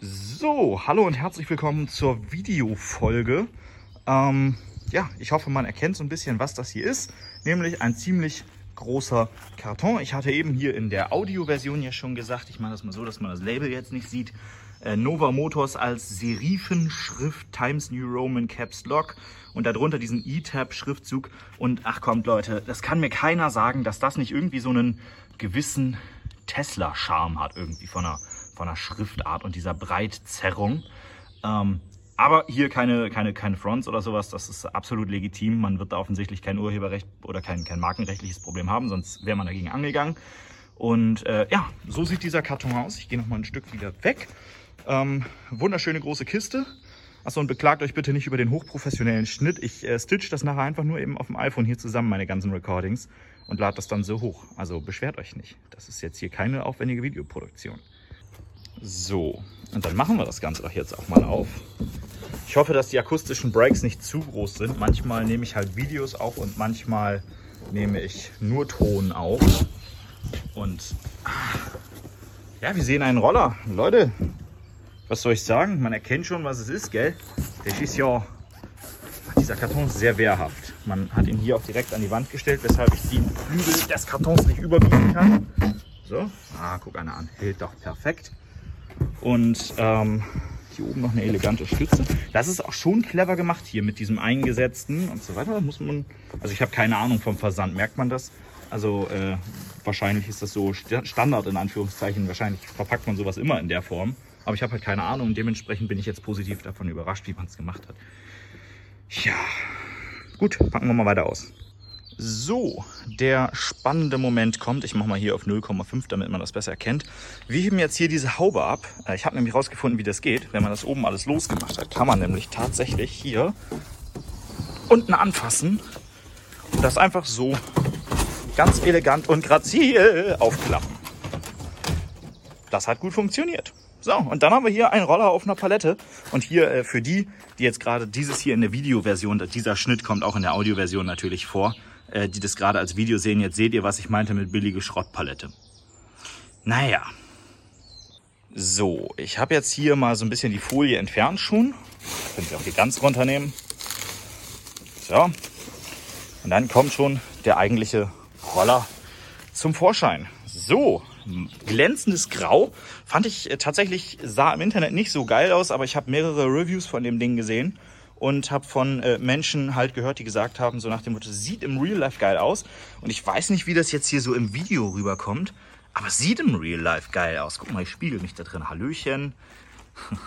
So, hallo und herzlich willkommen zur Videofolge. Ähm, ja, ich hoffe, man erkennt so ein bisschen, was das hier ist. Nämlich ein ziemlich großer Karton. Ich hatte eben hier in der Audioversion ja schon gesagt, ich mache das mal so, dass man das Label jetzt nicht sieht. Äh, Nova Motors als Serifenschrift Times New Roman Caps Lock und darunter diesen E-Tab Schriftzug. Und ach kommt Leute, das kann mir keiner sagen, dass das nicht irgendwie so einen gewissen Tesla-Charme hat irgendwie von einer, von einer Schriftart und dieser Breitzerrung. Ähm, aber hier keine, keine, keine Fronts oder sowas, das ist absolut legitim. Man wird da offensichtlich kein Urheberrecht oder kein, kein markenrechtliches Problem haben, sonst wäre man dagegen angegangen. Und äh, ja, so sieht dieser Karton aus. Ich gehe noch mal ein Stück wieder weg. Ähm, wunderschöne große Kiste. Achso, und beklagt euch bitte nicht über den hochprofessionellen Schnitt. Ich äh, stitch das nachher einfach nur eben auf dem iPhone hier zusammen, meine ganzen Recordings, und lade das dann so hoch. Also beschwert euch nicht. Das ist jetzt hier keine aufwendige Videoproduktion. So, und dann machen wir das Ganze doch jetzt auch mal auf. Ich hoffe, dass die akustischen Breaks nicht zu groß sind. Manchmal nehme ich halt Videos auf und manchmal nehme ich nur Ton auf. Und ja, wir sehen einen Roller. Leute, was soll ich sagen? Man erkennt schon, was es ist, gell? Das ist ja, dieser Karton ist sehr wehrhaft. Man hat ihn hier auch direkt an die Wand gestellt, weshalb ich die Flügel des Kartons nicht überbieten kann. So, ah, guck einer an, hält doch perfekt. Und ähm, hier oben noch eine elegante Stütze. Das ist auch schon clever gemacht hier mit diesem eingesetzten und so weiter. Muss man, also ich habe keine Ahnung vom Versand, merkt man das? Also äh, wahrscheinlich ist das so Standard in Anführungszeichen. Wahrscheinlich verpackt man sowas immer in der Form. Aber ich habe halt keine Ahnung und dementsprechend bin ich jetzt positiv davon überrascht, wie man es gemacht hat. Ja, gut, packen wir mal weiter aus. So, der spannende Moment kommt. Ich mache mal hier auf 0,5, damit man das besser erkennt. Wir heben jetzt hier diese Haube ab. Äh, ich habe nämlich rausgefunden, wie das geht. Wenn man das oben alles losgemacht hat, kann man nämlich tatsächlich hier unten anfassen und das einfach so ganz elegant und grazil aufklappen. Das hat gut funktioniert. So, und dann haben wir hier einen Roller auf einer Palette. Und hier äh, für die, die jetzt gerade dieses hier in der Videoversion, dieser Schnitt kommt auch in der Audioversion natürlich vor, äh, die das gerade als Video sehen. Jetzt seht ihr, was ich meinte mit billige Schrottpalette. Naja. So, ich habe jetzt hier mal so ein bisschen die Folie entfernt schon. Könnt ihr auch hier ganz runternehmen. So. Und dann kommt schon der eigentliche Roller zum Vorschein. So, glänzendes Grau. Fand ich äh, tatsächlich, sah im Internet nicht so geil aus, aber ich habe mehrere Reviews von dem Ding gesehen und habe von äh, Menschen halt gehört, die gesagt haben, so nach dem Motto, sieht im Real Life geil aus. Und ich weiß nicht, wie das jetzt hier so im Video rüberkommt, aber sieht im Real Life geil aus. Guck mal, ich spiegel mich da drin. Hallöchen.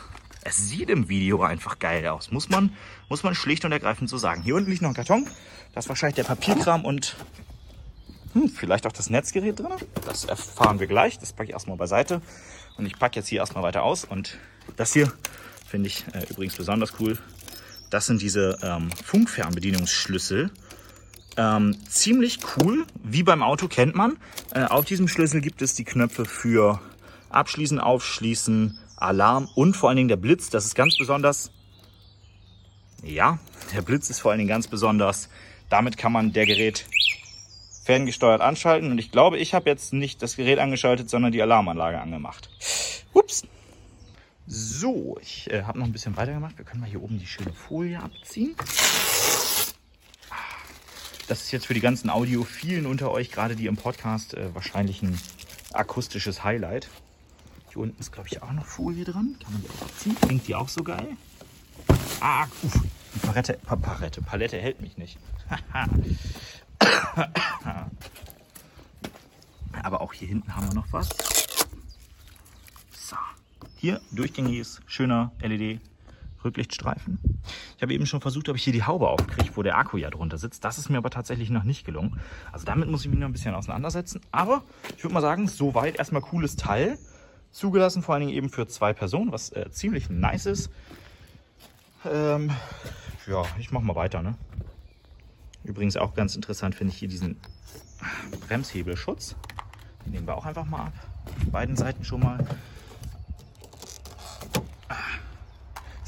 Es sieht im Video einfach geil aus. Muss man, muss man schlicht und ergreifend so sagen. Hier unten liegt noch ein Karton. Das ist wahrscheinlich der Papierkram und hm, vielleicht auch das Netzgerät drin. Das erfahren wir gleich. Das packe ich erstmal beiseite. Und ich packe jetzt hier erstmal weiter aus. Und das hier finde ich äh, übrigens besonders cool. Das sind diese ähm, Funkfernbedienungsschlüssel. Ähm, ziemlich cool, wie beim Auto kennt man. Äh, auf diesem Schlüssel gibt es die Knöpfe für Abschließen, Aufschließen, Alarm und vor allen Dingen der Blitz. Das ist ganz besonders. Ja, der Blitz ist vor allen Dingen ganz besonders. Damit kann man der Gerät ferngesteuert anschalten. Und ich glaube, ich habe jetzt nicht das Gerät angeschaltet, sondern die Alarmanlage angemacht. Ups. So, ich äh, habe noch ein bisschen weitergemacht. Wir können mal hier oben die schöne Folie abziehen. Das ist jetzt für die ganzen Audiophilen unter euch, gerade die im Podcast, äh, wahrscheinlich ein akustisches Highlight. Hier unten ist, glaube ich, auch noch Folie dran. Kann man die auch abziehen? Klingt die auch so geil? Ah, uff. Die Palette, pa Palette, Palette hält mich nicht. Aber auch hier hinten haben wir noch was. Hier durchgängiges, schöner LED-Rücklichtstreifen. Ich habe eben schon versucht, ob ich hier die Haube aufkriege, wo der Akku ja drunter sitzt. Das ist mir aber tatsächlich noch nicht gelungen. Also damit muss ich mich noch ein bisschen auseinandersetzen. Aber ich würde mal sagen, soweit erstmal cooles Teil. Zugelassen vor allen Dingen eben für zwei Personen, was äh, ziemlich nice ist. Ähm, ja, ich mache mal weiter. Ne? Übrigens auch ganz interessant finde ich hier diesen Bremshebelschutz. Den nehmen wir auch einfach mal ab. beiden Seiten schon mal.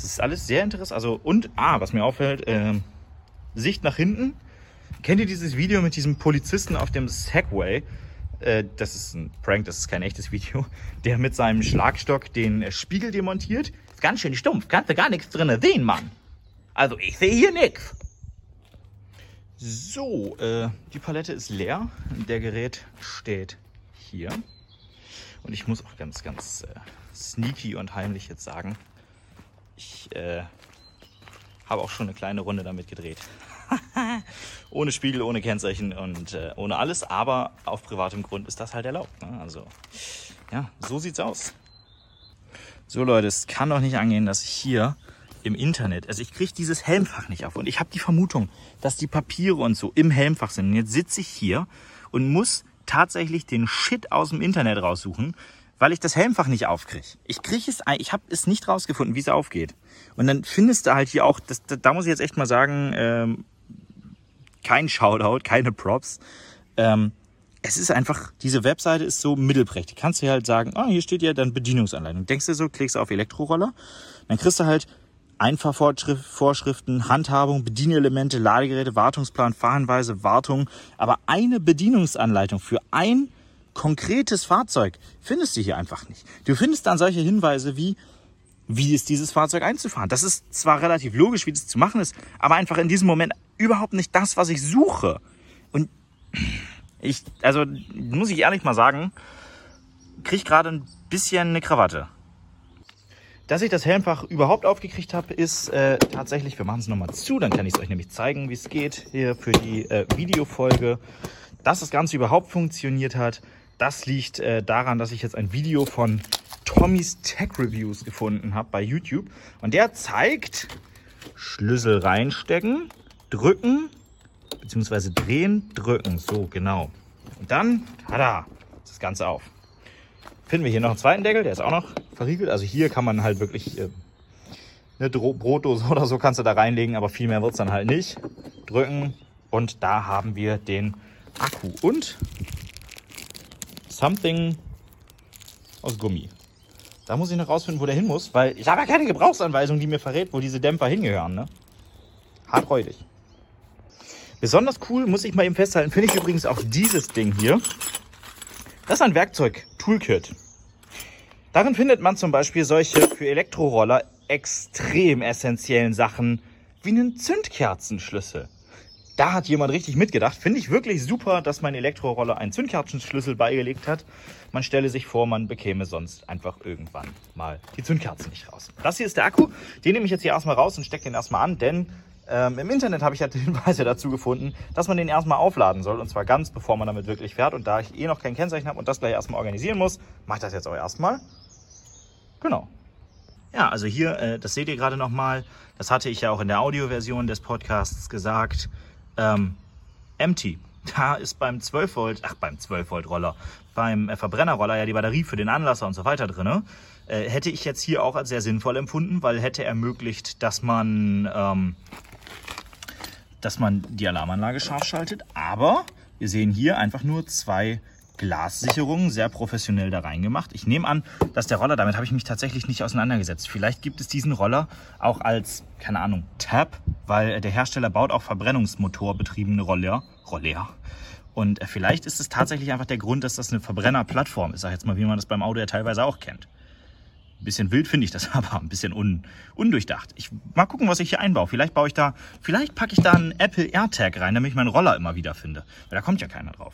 Das ist alles sehr interessant. Also, und, ah, was mir auffällt, äh, Sicht nach hinten. Kennt ihr dieses Video mit diesem Polizisten auf dem Segway? äh, das ist ein Prank, das ist kein echtes Video, der mit seinem Schlagstock den Spiegel demontiert. Ist ganz schön stumpf, kannst du gar nichts drin sehen, Mann. Also ich sehe hier nichts. So, äh, die Palette ist leer. Der Gerät steht hier. Und ich muss auch ganz, ganz äh, sneaky und heimlich jetzt sagen, ich äh, habe auch schon eine kleine Runde damit gedreht. ohne Spiegel, ohne Kennzeichen und äh, ohne alles, aber auf privatem Grund ist das halt erlaubt. Ne? Also, ja, so sieht's aus. So Leute, es kann doch nicht angehen, dass ich hier im Internet. Also ich kriege dieses Helmfach nicht auf. Und ich habe die Vermutung, dass die Papiere und so im Helmfach sind. Und jetzt sitze ich hier und muss tatsächlich den Shit aus dem Internet raussuchen, weil ich das Helmfach nicht aufkriege. Ich kriege es, ich habe es nicht rausgefunden, wie es aufgeht. Und dann findest du halt hier auch, das, da muss ich jetzt echt mal sagen, ähm, kein Shoutout, keine Props. Ähm, es ist einfach, diese Webseite ist so mittelprächtig. Kannst du halt sagen, ah, hier steht ja dann Bedienungsanleitung. Denkst du so, klickst du auf Elektroroller, dann kriegst du halt Einfahrvorschriften, Handhabung, Bedienelemente, Ladegeräte, Wartungsplan, Fahrhinweise, Wartung. Aber eine Bedienungsanleitung für ein konkretes Fahrzeug findest du hier einfach nicht. Du findest dann solche Hinweise wie, wie ist dieses Fahrzeug einzufahren. Das ist zwar relativ logisch, wie das zu machen ist, aber einfach in diesem Moment überhaupt nicht das, was ich suche. Und ich, also muss ich ehrlich mal sagen, kriege gerade ein bisschen eine Krawatte. Dass ich das Helmfach überhaupt aufgekriegt habe, ist äh, tatsächlich, wir machen es nochmal zu, dann kann ich es euch nämlich zeigen, wie es geht hier für die äh, Videofolge. Dass das Ganze überhaupt funktioniert hat, das liegt äh, daran, dass ich jetzt ein Video von Tommys Tech Reviews gefunden habe bei YouTube. Und der zeigt, Schlüssel reinstecken, drücken, beziehungsweise drehen, drücken. So, genau. Und dann, tada, ist das Ganze auf finden wir hier noch einen zweiten Deckel, der ist auch noch verriegelt. Also hier kann man halt wirklich äh, eine Brotdose oder so kannst du da reinlegen, aber viel mehr wird es dann halt nicht. Drücken und da haben wir den Akku und something aus Gummi. Da muss ich noch rausfinden, wo der hin muss, weil ich habe ja keine Gebrauchsanweisung, die mir verrät, wo diese Dämpfer hingehören. Ne? Harträudig. Besonders cool, muss ich mal eben festhalten, finde ich übrigens auch dieses Ding hier. Das ist ein Werkzeug-Toolkit. Darin findet man zum Beispiel solche für Elektroroller extrem essentiellen Sachen wie einen Zündkerzenschlüssel. Da hat jemand richtig mitgedacht. Finde ich wirklich super, dass mein Elektroroller einen Zündkerzenschlüssel beigelegt hat. Man stelle sich vor, man bekäme sonst einfach irgendwann mal die Zündkerzen nicht raus. Das hier ist der Akku. Den nehme ich jetzt hier erstmal raus und stecke den erstmal an, denn ähm, Im Internet habe ich halt Hinweise dazu gefunden, dass man den erstmal aufladen soll und zwar ganz bevor man damit wirklich fährt. Und da ich eh noch kein Kennzeichen habe und das gleich erstmal organisieren muss, mache ich das jetzt auch erstmal. Genau. Ja, also hier, äh, das seht ihr gerade nochmal. Das hatte ich ja auch in der Audioversion des Podcasts gesagt. Ähm, empty. Da ist beim 12 Volt, ach beim 12 Volt Roller, beim äh, Verbrennerroller ja die Batterie für den Anlasser und so weiter drin. Äh, hätte ich jetzt hier auch als sehr sinnvoll empfunden, weil hätte ermöglicht, dass man, ähm, dass man die Alarmanlage scharf schaltet. Aber wir sehen hier einfach nur zwei Glassicherungen sehr professionell da reingemacht. Ich nehme an, dass der Roller, damit habe ich mich tatsächlich nicht auseinandergesetzt. Vielleicht gibt es diesen Roller auch als, keine Ahnung, Tab, weil der Hersteller baut auch Verbrennungsmotorbetriebene Roller. Roller. Und vielleicht ist es tatsächlich einfach der Grund, dass das eine Verbrennerplattform ist, sag jetzt mal, wie man das beim Auto ja teilweise auch kennt. Ein bisschen wild finde ich das aber, ein bisschen un, undurchdacht. Ich mal gucken, was ich hier einbaue. Vielleicht baue ich da, vielleicht packe ich da einen Apple AirTag rein, damit ich meinen Roller immer wieder finde. Weil da kommt ja keiner drauf.